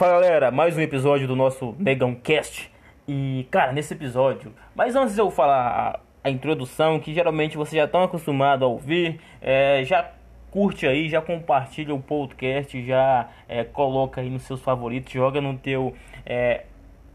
Fala galera, mais um episódio do nosso Negão Cast. E cara, nesse episódio, mas antes de eu falar a, a introdução, que geralmente vocês já estão acostumados a ouvir, é, já curte aí, já compartilha o podcast, já é, coloca aí nos seus favoritos, joga no teu é,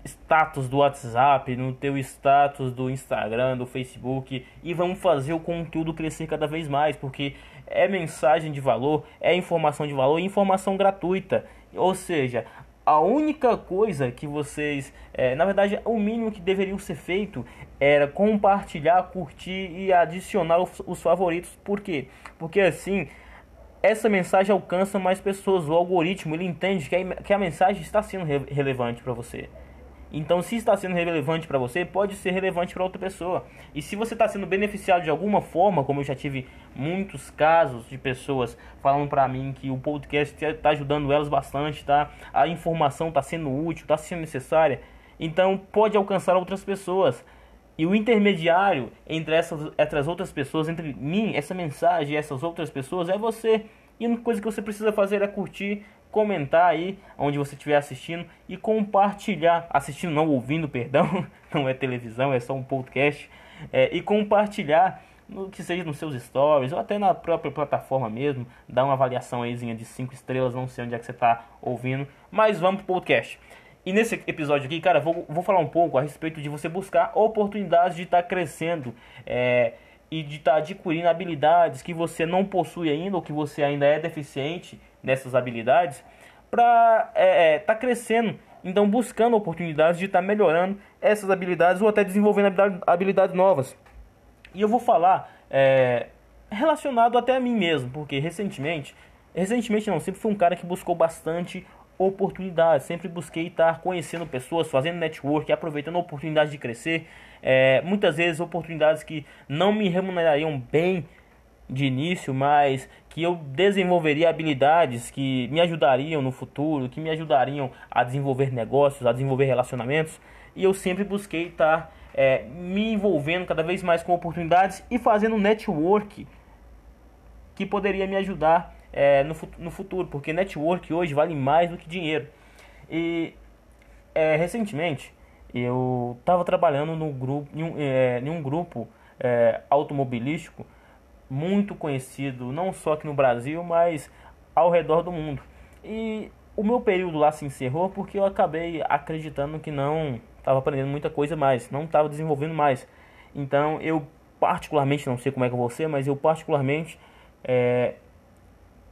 status do WhatsApp, no teu status do Instagram, do Facebook e vamos fazer o conteúdo crescer cada vez mais, porque é mensagem de valor, é informação de valor e informação gratuita. Ou seja, a única coisa que vocês, é, na verdade, o mínimo que deveriam ser feito era compartilhar, curtir e adicionar os, os favoritos. Por quê? Porque assim essa mensagem alcança mais pessoas. O algoritmo ele entende que a, que a mensagem está sendo re relevante para você. Então, se está sendo relevante para você, pode ser relevante para outra pessoa. E se você está sendo beneficiado de alguma forma, como eu já tive muitos casos de pessoas falando para mim que o podcast está ajudando elas bastante, tá? A informação está sendo útil, está sendo necessária. Então, pode alcançar outras pessoas. E o intermediário entre essas entre as outras pessoas, entre mim, essa mensagem e essas outras pessoas é você. E a única coisa que você precisa fazer é curtir, comentar aí onde você estiver assistindo e compartilhar, assistindo não ouvindo, perdão, não é televisão, é só um podcast, é, e compartilhar no que seja nos seus stories ou até na própria plataforma mesmo, dar uma avaliação ayzinha de 5 estrelas, não sei onde é que você está ouvindo, mas vamos pro podcast. E nesse episódio aqui, cara, vou, vou falar um pouco a respeito de você buscar oportunidades de estar tá crescendo é, e de estar tá adquirindo habilidades que você não possui ainda ou que você ainda é deficiente nessas habilidades para estar é, é, tá crescendo. Então, buscando oportunidades de estar tá melhorando essas habilidades ou até desenvolvendo habilidades, novas. E eu vou falar é, relacionado até a mim mesmo, porque recentemente, recentemente não, sempre fui um cara que buscou bastante oportunidades. Sempre busquei estar conhecendo pessoas, fazendo network, aproveitando oportunidades de crescer. É, muitas vezes oportunidades que não me remunerariam bem de início, mas que eu desenvolveria habilidades que me ajudariam no futuro, que me ajudariam a desenvolver negócios, a desenvolver relacionamentos. E eu sempre busquei estar é, me envolvendo cada vez mais com oportunidades e fazendo network que poderia me ajudar é, no, no futuro, porque network hoje vale mais do que dinheiro. E é, recentemente eu estava trabalhando no grupo, em um, é, em um grupo é, automobilístico muito conhecido, não só aqui no Brasil, mas ao redor do mundo. E o meu período lá se encerrou porque eu acabei acreditando que não estava aprendendo muita coisa mais, não estava desenvolvendo mais. Então eu particularmente, não sei como é que você, mas eu particularmente é,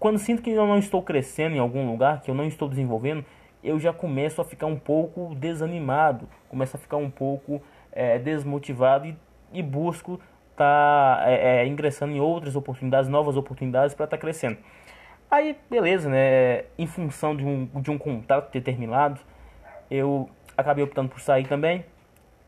quando sinto que eu não estou crescendo em algum lugar, que eu não estou desenvolvendo, eu já começo a ficar um pouco desanimado, começo a ficar um pouco é, desmotivado e, e busco estar tá, é, é, ingressando em outras oportunidades, novas oportunidades para estar tá crescendo. Aí, beleza, né? Em função de um, de um contrato determinado, eu acabei optando por sair também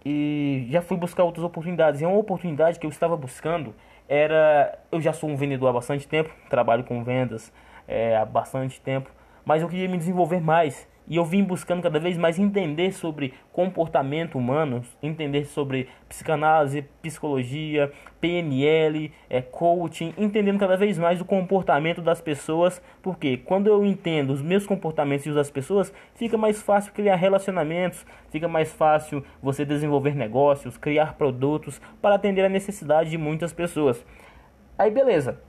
e já fui buscar outras oportunidades. E uma oportunidade que eu estava buscando era. Eu já sou um vendedor há bastante tempo, trabalho com vendas é, há bastante tempo, mas eu queria me desenvolver mais. E eu vim buscando cada vez mais entender sobre comportamento humano, entender sobre psicanálise, psicologia, PNL, é, coaching, entendendo cada vez mais o comportamento das pessoas, porque quando eu entendo os meus comportamentos e os das pessoas, fica mais fácil criar relacionamentos, fica mais fácil você desenvolver negócios, criar produtos para atender a necessidade de muitas pessoas. Aí beleza.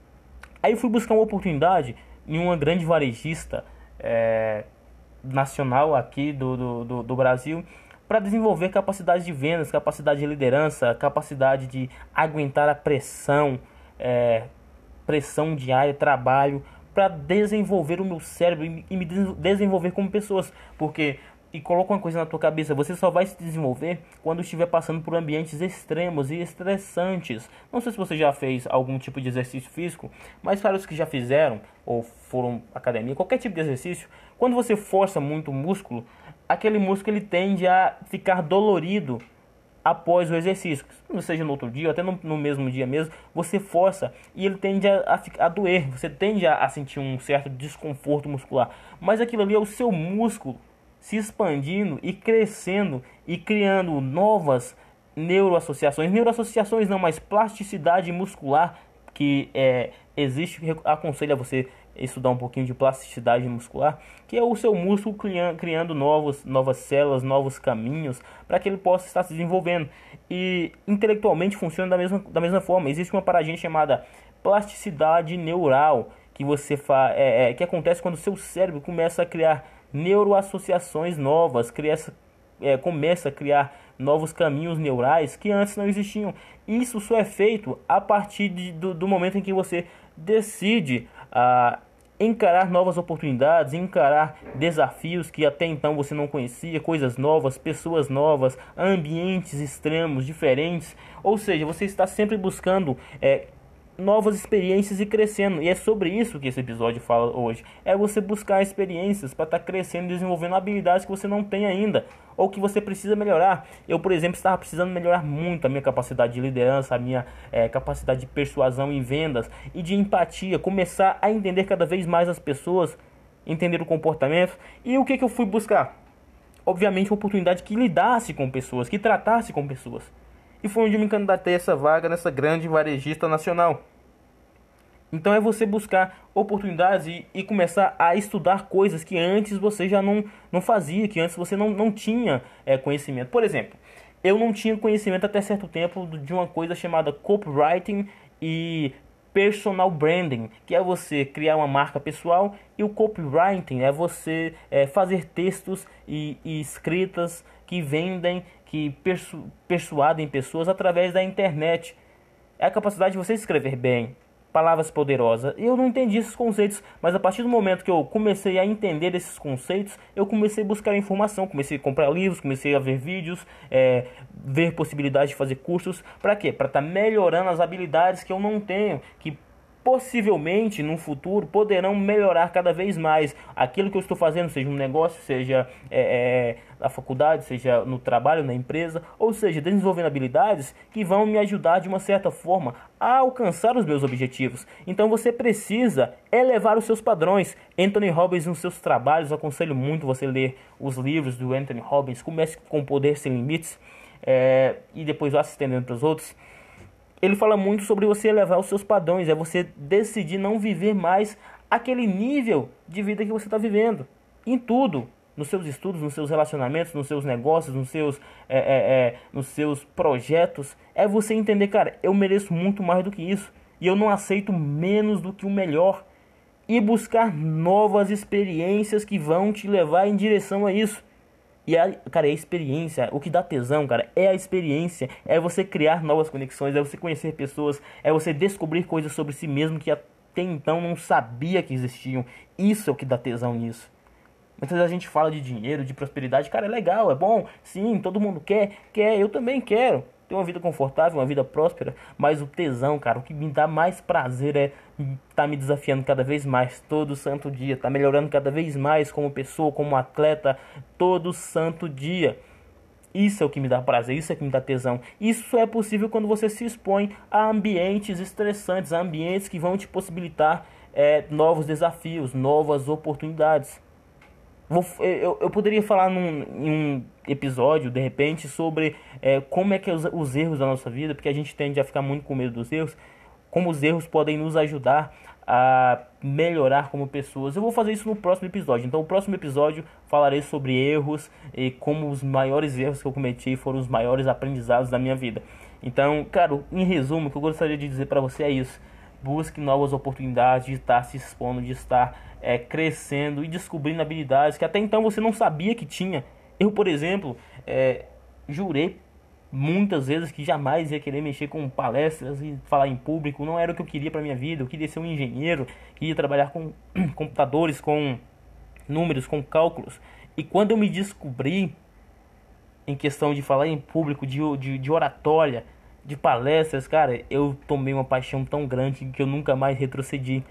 Aí fui buscar uma oportunidade em uma grande varejista. É, nacional aqui do, do, do, do Brasil para desenvolver capacidade de vendas, capacidade de liderança, capacidade de aguentar a pressão, é, pressão diária, trabalho, para desenvolver o meu cérebro e me desenvolver como pessoas, porque e coloca uma coisa na tua cabeça, você só vai se desenvolver quando estiver passando por ambientes extremos e estressantes. Não sei se você já fez algum tipo de exercício físico, mas para os que já fizeram ou foram academia, qualquer tipo de exercício, quando você força muito o músculo, aquele músculo ele tende a ficar dolorido após o exercício, seja no outro dia, até no, no, mesmo dia mesmo, você força e ele tende a, a, a doer, você tende a, a sentir um certo desconforto muscular, mas aquilo ali é o seu músculo se expandindo e crescendo e criando novas neuroassociações, neuroassociações não, mas plasticidade muscular que é, existe, aconselho a você estudar um pouquinho de plasticidade muscular, que é o seu músculo criando novos, novas células, novos caminhos, para que ele possa estar se desenvolvendo. E intelectualmente funciona da mesma, da mesma forma. Existe uma paradinha chamada plasticidade neural, que você fa é, é, que acontece quando o seu cérebro começa a criar neuroassociações novas, cria, é, começa a criar novos caminhos neurais que antes não existiam. Isso só é feito a partir de, do, do momento em que você decide ah, encarar novas oportunidades, encarar desafios que até então você não conhecia, coisas novas, pessoas novas, ambientes extremos, diferentes. Ou seja, você está sempre buscando é, novas experiências e crescendo. E é sobre isso que esse episódio fala hoje. É você buscar experiências para estar tá crescendo e desenvolvendo habilidades que você não tem ainda ou que você precisa melhorar. Eu, por exemplo, estava precisando melhorar muito a minha capacidade de liderança, a minha é, capacidade de persuasão em vendas e de empatia, começar a entender cada vez mais as pessoas, entender o comportamento. E o que, que eu fui buscar? Obviamente, uma oportunidade que lidasse com pessoas, que tratasse com pessoas e foi onde me candidatei a essa vaga nessa grande varejista nacional. Então é você buscar oportunidades e, e, começar a estudar coisas que antes você já não, não fazia, que antes você não, não tinha é, conhecimento. Por exemplo, eu não tinha conhecimento até certo tempo de uma coisa chamada copywriting e personal branding, que é você criar uma marca pessoal, e o copywriting é você é, fazer textos e, e escritas que vendem que persu persuadem pessoas através da internet. É a capacidade de você escrever bem, palavras poderosas. Eu não entendi esses conceitos, mas a partir do momento que eu comecei a entender esses conceitos, eu comecei a buscar informação, comecei a comprar livros, comecei a ver vídeos, é, ver possibilidades de fazer cursos. Para quê? Para estar tá melhorando as habilidades que eu não tenho, que possivelmente no futuro poderão melhorar cada vez mais aquilo que eu estou fazendo, seja um negócio, seja é, é, na faculdade, seja no trabalho, na empresa, ou seja, desenvolvendo habilidades que vão me ajudar de uma certa forma a alcançar os meus objetivos. Então você precisa elevar os seus padrões. Anthony Robbins nos seus trabalhos, aconselho muito você ler os livros do Anthony Robbins, comece com Poder Sem Limites é, e depois vá se estendendo para os outros ele fala muito sobre você elevar os seus padrões, é você decidir não viver mais aquele nível de vida que você está vivendo. Em tudo, nos seus estudos, nos seus relacionamentos, nos seus negócios, nos seus, é, é, é, nos seus projetos, é você entender, cara, eu mereço muito mais do que isso e eu não aceito menos do que o melhor e buscar novas experiências que vão te levar em direção a isso. E, a, cara, é a experiência. O que dá tesão, cara, é a experiência. É você criar novas conexões, é você conhecer pessoas, é você descobrir coisas sobre si mesmo que até então não sabia que existiam. Isso é o que dá tesão nisso. Muitas vezes a gente fala de dinheiro, de prosperidade. Cara, é legal, é bom. Sim, todo mundo quer. Quer, eu também quero ter uma vida confortável, uma vida próspera, mas o tesão, cara, o que me dá mais prazer é tá me desafiando cada vez mais todo santo dia, tá melhorando cada vez mais como pessoa, como atleta, todo santo dia. Isso é o que me dá prazer, isso é o que me dá tesão. Isso é possível quando você se expõe a ambientes estressantes, a ambientes que vão te possibilitar é, novos desafios, novas oportunidades. Vou, eu, eu poderia falar num, em um episódio, de repente, sobre é, como é que é os, os erros da nossa vida, porque a gente tende a ficar muito com medo dos erros, como os erros podem nos ajudar a melhorar como pessoas. Eu vou fazer isso no próximo episódio. Então, no próximo episódio falarei sobre erros e como os maiores erros que eu cometi foram os maiores aprendizados da minha vida. Então, cara, em resumo, o que eu gostaria de dizer para você é isso. Busque novas oportunidades de estar se expondo, de estar é, crescendo e descobrindo habilidades que até então você não sabia que tinha. Eu, por exemplo, é, jurei muitas vezes que jamais ia querer mexer com palestras e falar em público. Não era o que eu queria para minha vida. Eu queria ser um engenheiro, queria trabalhar com computadores, com números, com cálculos. E quando eu me descobri em questão de falar em público, de, de, de oratória, de palestras, cara, eu tomei uma paixão tão grande que eu nunca mais retrocedi.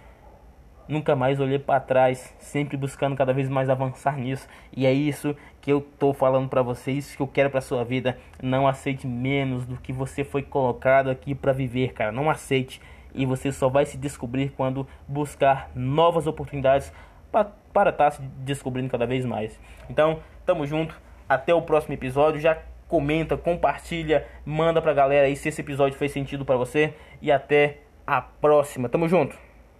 Nunca mais olhei para trás, sempre buscando cada vez mais avançar nisso. E é isso que eu tô falando para vocês, que eu quero para sua vida. Não aceite menos do que você foi colocado aqui para viver, cara. Não aceite e você só vai se descobrir quando buscar novas oportunidades para estar tá se descobrindo cada vez mais. Então, tamo junto. Até o próximo episódio. Já comenta, compartilha, manda pra galera aí se esse episódio fez sentido para você e até a próxima. Tamo junto.